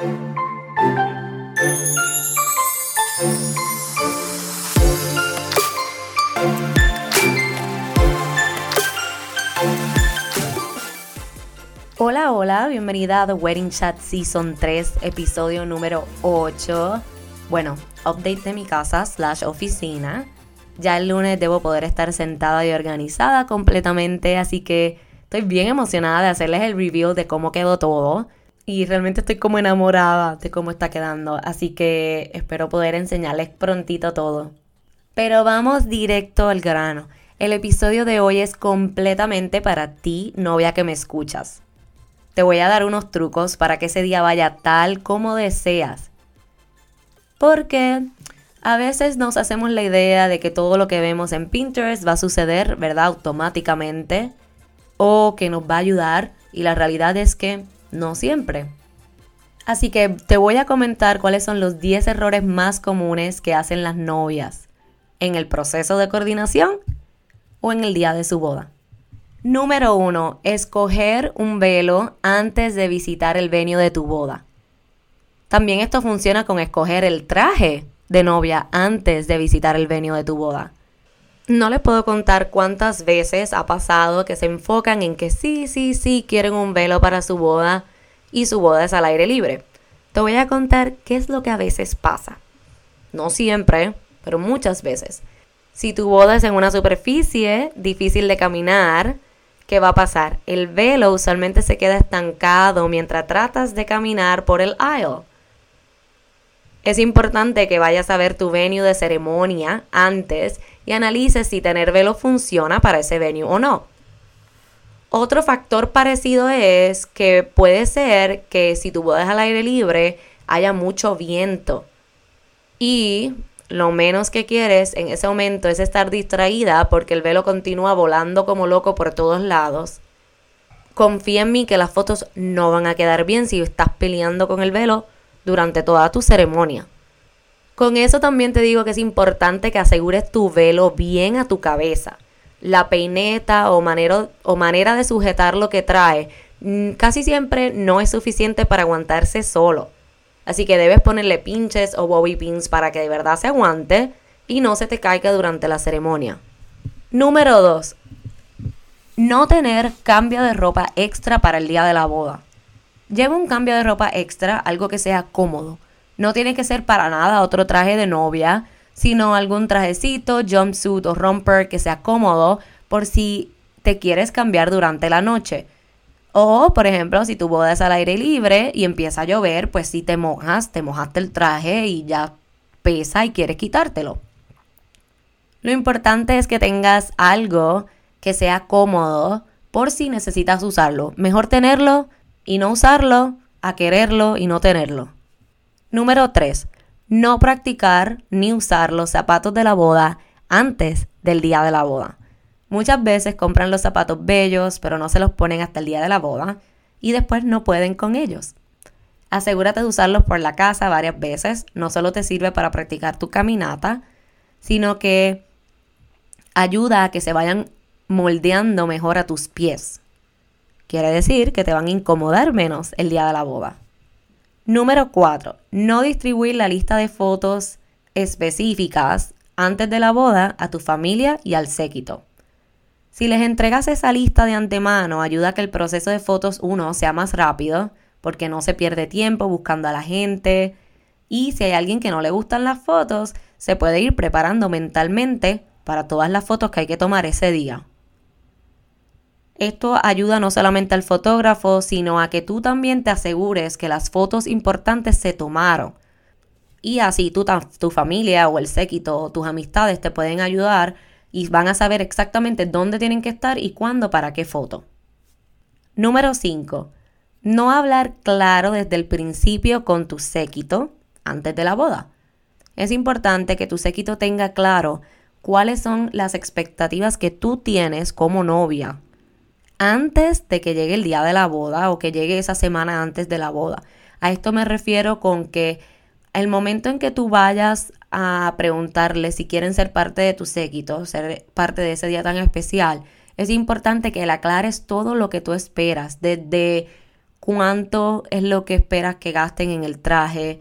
Hola, hola, bienvenida a The Wedding Chat Season 3, episodio número 8. Bueno, update de mi casa slash oficina. Ya el lunes debo poder estar sentada y organizada completamente, así que estoy bien emocionada de hacerles el review de cómo quedó todo. Y realmente estoy como enamorada de cómo está quedando, así que espero poder enseñarles prontito todo. Pero vamos directo al grano. El episodio de hoy es completamente para ti, novia que me escuchas. Te voy a dar unos trucos para que ese día vaya tal como deseas. Porque a veces nos hacemos la idea de que todo lo que vemos en Pinterest va a suceder, ¿verdad? Automáticamente. O que nos va a ayudar. Y la realidad es que no siempre. Así que te voy a comentar cuáles son los 10 errores más comunes que hacen las novias en el proceso de coordinación o en el día de su boda. Número uno, escoger un velo antes de visitar el venio de tu boda. También esto funciona con escoger el traje de novia antes de visitar el venio de tu boda. No les puedo contar cuántas veces ha pasado que se enfocan en que sí, sí, sí, quieren un velo para su boda y su boda es al aire libre. Te voy a contar qué es lo que a veces pasa. No siempre, pero muchas veces. Si tu boda es en una superficie difícil de caminar, ¿qué va a pasar? El velo usualmente se queda estancado mientras tratas de caminar por el aisle. Es importante que vayas a ver tu venue de ceremonia antes y analices si tener velo funciona para ese venue o no. Otro factor parecido es que puede ser que si tu boda al aire libre haya mucho viento y lo menos que quieres en ese momento es estar distraída porque el velo continúa volando como loco por todos lados. Confía en mí que las fotos no van a quedar bien si estás peleando con el velo durante toda tu ceremonia. Con eso también te digo que es importante que asegures tu velo bien a tu cabeza. La peineta o, o manera de sujetar lo que trae mm, casi siempre no es suficiente para aguantarse solo. Así que debes ponerle pinches o bobby pins para que de verdad se aguante y no se te caiga durante la ceremonia. Número 2. No tener cambio de ropa extra para el día de la boda. Lleva un cambio de ropa extra, algo que sea cómodo. No tiene que ser para nada otro traje de novia, sino algún trajecito, jumpsuit o romper que sea cómodo por si te quieres cambiar durante la noche. O, por ejemplo, si tu boda es al aire libre y empieza a llover, pues si te mojas, te mojaste el traje y ya pesa y quieres quitártelo. Lo importante es que tengas algo que sea cómodo por si necesitas usarlo. Mejor tenerlo y no usarlo a quererlo y no tenerlo. Número 3. No practicar ni usar los zapatos de la boda antes del día de la boda. Muchas veces compran los zapatos bellos, pero no se los ponen hasta el día de la boda y después no pueden con ellos. Asegúrate de usarlos por la casa varias veces. No solo te sirve para practicar tu caminata, sino que ayuda a que se vayan moldeando mejor a tus pies. Quiere decir que te van a incomodar menos el día de la boda. Número 4. No distribuir la lista de fotos específicas antes de la boda a tu familia y al séquito. Si les entregas esa lista de antemano, ayuda a que el proceso de fotos, uno, sea más rápido, porque no se pierde tiempo buscando a la gente. Y si hay alguien que no le gustan las fotos, se puede ir preparando mentalmente para todas las fotos que hay que tomar ese día. Esto ayuda no solamente al fotógrafo, sino a que tú también te asegures que las fotos importantes se tomaron. Y así tú, tu familia o el séquito o tus amistades te pueden ayudar y van a saber exactamente dónde tienen que estar y cuándo para qué foto. Número 5. No hablar claro desde el principio con tu séquito antes de la boda. Es importante que tu séquito tenga claro cuáles son las expectativas que tú tienes como novia antes de que llegue el día de la boda o que llegue esa semana antes de la boda. A esto me refiero con que el momento en que tú vayas a preguntarle si quieren ser parte de tu séquito, ser parte de ese día tan especial, es importante que le aclares todo lo que tú esperas, desde cuánto es lo que esperas que gasten en el traje,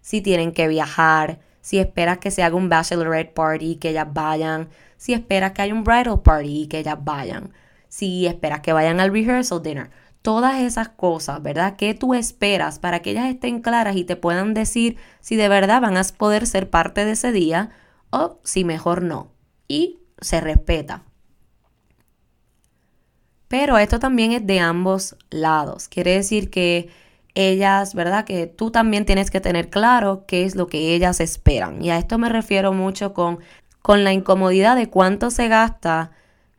si tienen que viajar, si esperas que se haga un bachelorette party, que ellas vayan, si esperas que haya un bridal party, que ellas vayan, si esperas que vayan al rehearsal dinner. Todas esas cosas, ¿verdad? ¿Qué tú esperas para que ellas estén claras y te puedan decir si de verdad van a poder ser parte de ese día o si mejor no? Y se respeta. Pero esto también es de ambos lados. Quiere decir que ellas, ¿verdad? Que tú también tienes que tener claro qué es lo que ellas esperan. Y a esto me refiero mucho con, con la incomodidad de cuánto se gasta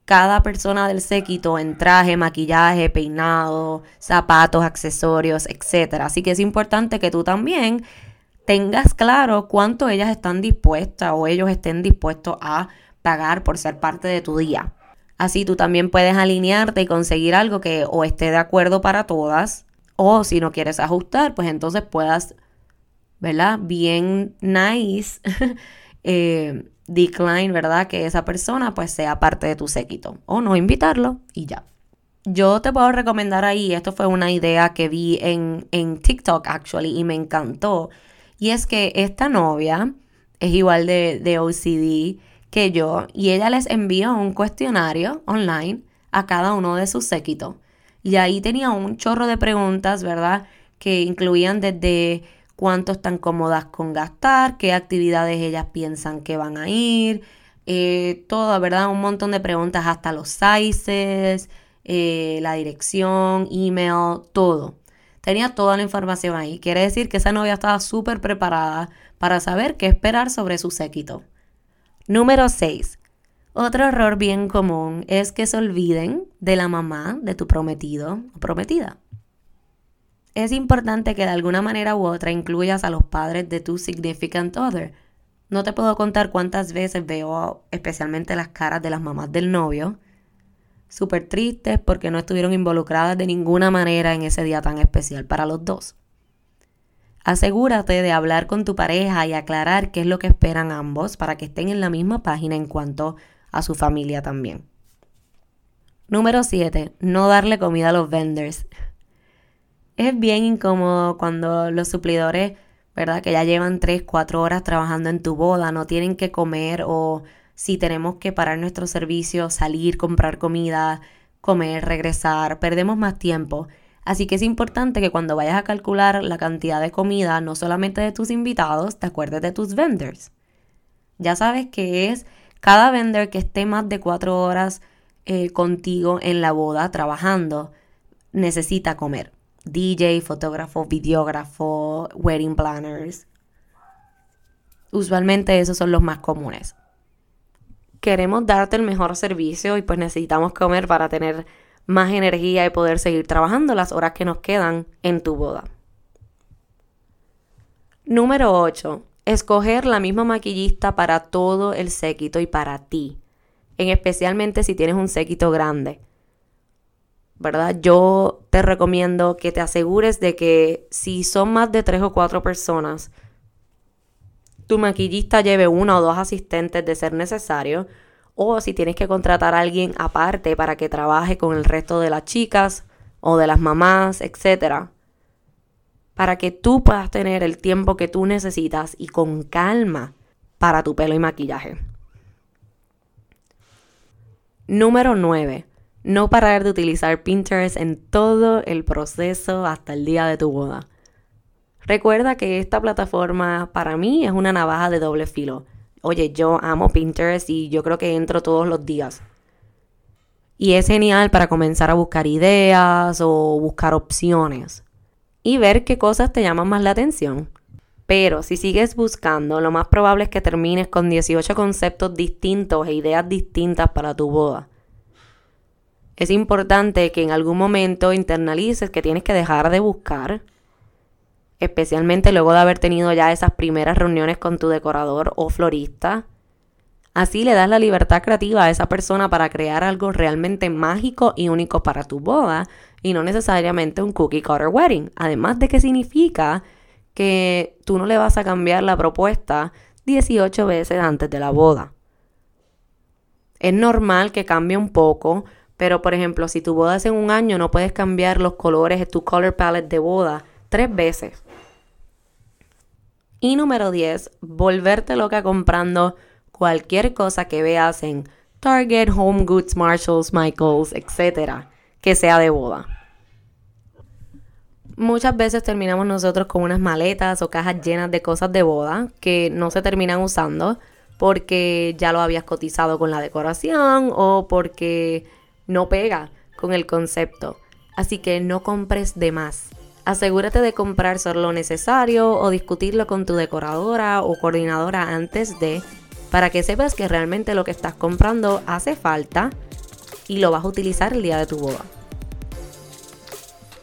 cada persona del séquito en traje, maquillaje, peinado, zapatos, accesorios, etc. Así que es importante que tú también tengas claro cuánto ellas están dispuestas o ellos estén dispuestos a pagar por ser parte de tu día. Así tú también puedes alinearte y conseguir algo que o esté de acuerdo para todas, o si no quieres ajustar, pues entonces puedas, ¿verdad? Bien nice, eh, decline, ¿verdad? Que esa persona pues sea parte de tu séquito. O no invitarlo y ya. Yo te puedo recomendar ahí, esto fue una idea que vi en, en TikTok, actually, y me encantó. Y es que esta novia es igual de, de OCD que yo y ella les envió un cuestionario online a cada uno de sus séquitos. Y ahí tenía un chorro de preguntas, ¿verdad? Que incluían desde cuánto están cómodas con gastar, qué actividades ellas piensan que van a ir, eh, todo, ¿verdad? Un montón de preguntas, hasta los sizes, eh, la dirección, email, todo. Tenía toda la información ahí. Quiere decir que esa novia estaba súper preparada para saber qué esperar sobre su séquito. Número 6. Otro error bien común es que se olviden de la mamá de tu prometido o prometida. Es importante que de alguna manera u otra incluyas a los padres de tu significant other. No te puedo contar cuántas veces veo especialmente las caras de las mamás del novio, súper tristes porque no estuvieron involucradas de ninguna manera en ese día tan especial para los dos. Asegúrate de hablar con tu pareja y aclarar qué es lo que esperan ambos para que estén en la misma página en cuanto a su familia también. Número 7. No darle comida a los vendors. Es bien incómodo cuando los suplidores, ¿verdad? Que ya llevan 3, 4 horas trabajando en tu boda, no tienen que comer o si tenemos que parar nuestro servicio, salir, comprar comida, comer, regresar, perdemos más tiempo. Así que es importante que cuando vayas a calcular la cantidad de comida, no solamente de tus invitados, te acuerdes de tus vendors. Ya sabes que es cada vendor que esté más de cuatro horas eh, contigo en la boda trabajando, necesita comer. DJ, fotógrafo, videógrafo, wedding planners. Usualmente esos son los más comunes. Queremos darte el mejor servicio y pues necesitamos comer para tener más energía y poder seguir trabajando las horas que nos quedan en tu boda. Número 8. Escoger la misma maquillista para todo el séquito y para ti. En especialmente si tienes un séquito grande. ¿Verdad? Yo te recomiendo que te asegures de que si son más de tres o cuatro personas, tu maquillista lleve uno o dos asistentes de ser necesario o si tienes que contratar a alguien aparte para que trabaje con el resto de las chicas o de las mamás, etcétera, para que tú puedas tener el tiempo que tú necesitas y con calma para tu pelo y maquillaje. Número 9. No parar de utilizar Pinterest en todo el proceso hasta el día de tu boda. Recuerda que esta plataforma para mí es una navaja de doble filo Oye, yo amo Pinterest y yo creo que entro todos los días. Y es genial para comenzar a buscar ideas o buscar opciones y ver qué cosas te llaman más la atención. Pero si sigues buscando, lo más probable es que termines con 18 conceptos distintos e ideas distintas para tu boda. Es importante que en algún momento internalices que tienes que dejar de buscar especialmente luego de haber tenido ya esas primeras reuniones con tu decorador o florista. Así le das la libertad creativa a esa persona para crear algo realmente mágico y único para tu boda y no necesariamente un cookie cutter wedding. Además de que significa que tú no le vas a cambiar la propuesta 18 veces antes de la boda. Es normal que cambie un poco Pero por ejemplo, si tu boda es en un año, no puedes cambiar los colores de tu color palette de boda tres veces. Y número 10, volverte loca comprando cualquier cosa que veas en Target, Home Goods, Marshalls, Michaels, etcétera, que sea de boda. Muchas veces terminamos nosotros con unas maletas o cajas llenas de cosas de boda que no se terminan usando porque ya lo habías cotizado con la decoración o porque no pega con el concepto. Así que no compres de más. Asegúrate de comprar solo lo necesario o discutirlo con tu decoradora o coordinadora antes de, para que sepas que realmente lo que estás comprando hace falta y lo vas a utilizar el día de tu boda.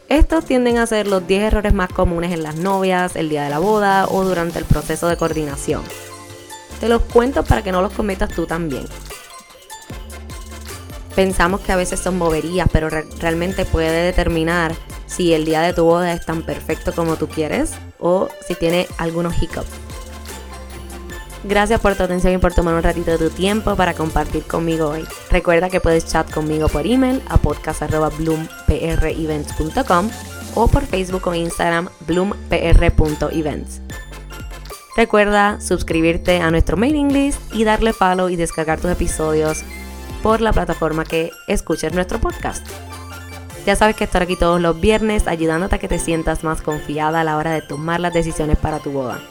Estos tienden a ser los 10 errores más comunes en las novias, el día de la boda o durante el proceso de coordinación. Te los cuento para que no los cometas tú también. Pensamos que a veces son boberías, pero realmente puede determinar si el día de tu boda es tan perfecto como tú quieres o si tiene algunos hiccups. Gracias por tu atención y por tomar un ratito de tu tiempo para compartir conmigo hoy. Recuerda que puedes chat conmigo por email a podcast.bloomprevents.com o por Facebook o Instagram bloompr.events. Recuerda suscribirte a nuestro mailing list y darle follow y descargar tus episodios por la plataforma que escuches nuestro podcast. Ya sabes que estar aquí todos los viernes ayudándote a que te sientas más confiada a la hora de tomar las decisiones para tu boda.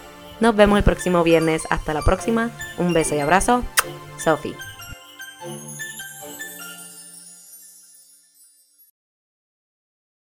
Nos vemos el próximo viernes. Hasta la próxima. Un beso y abrazo. Sophie.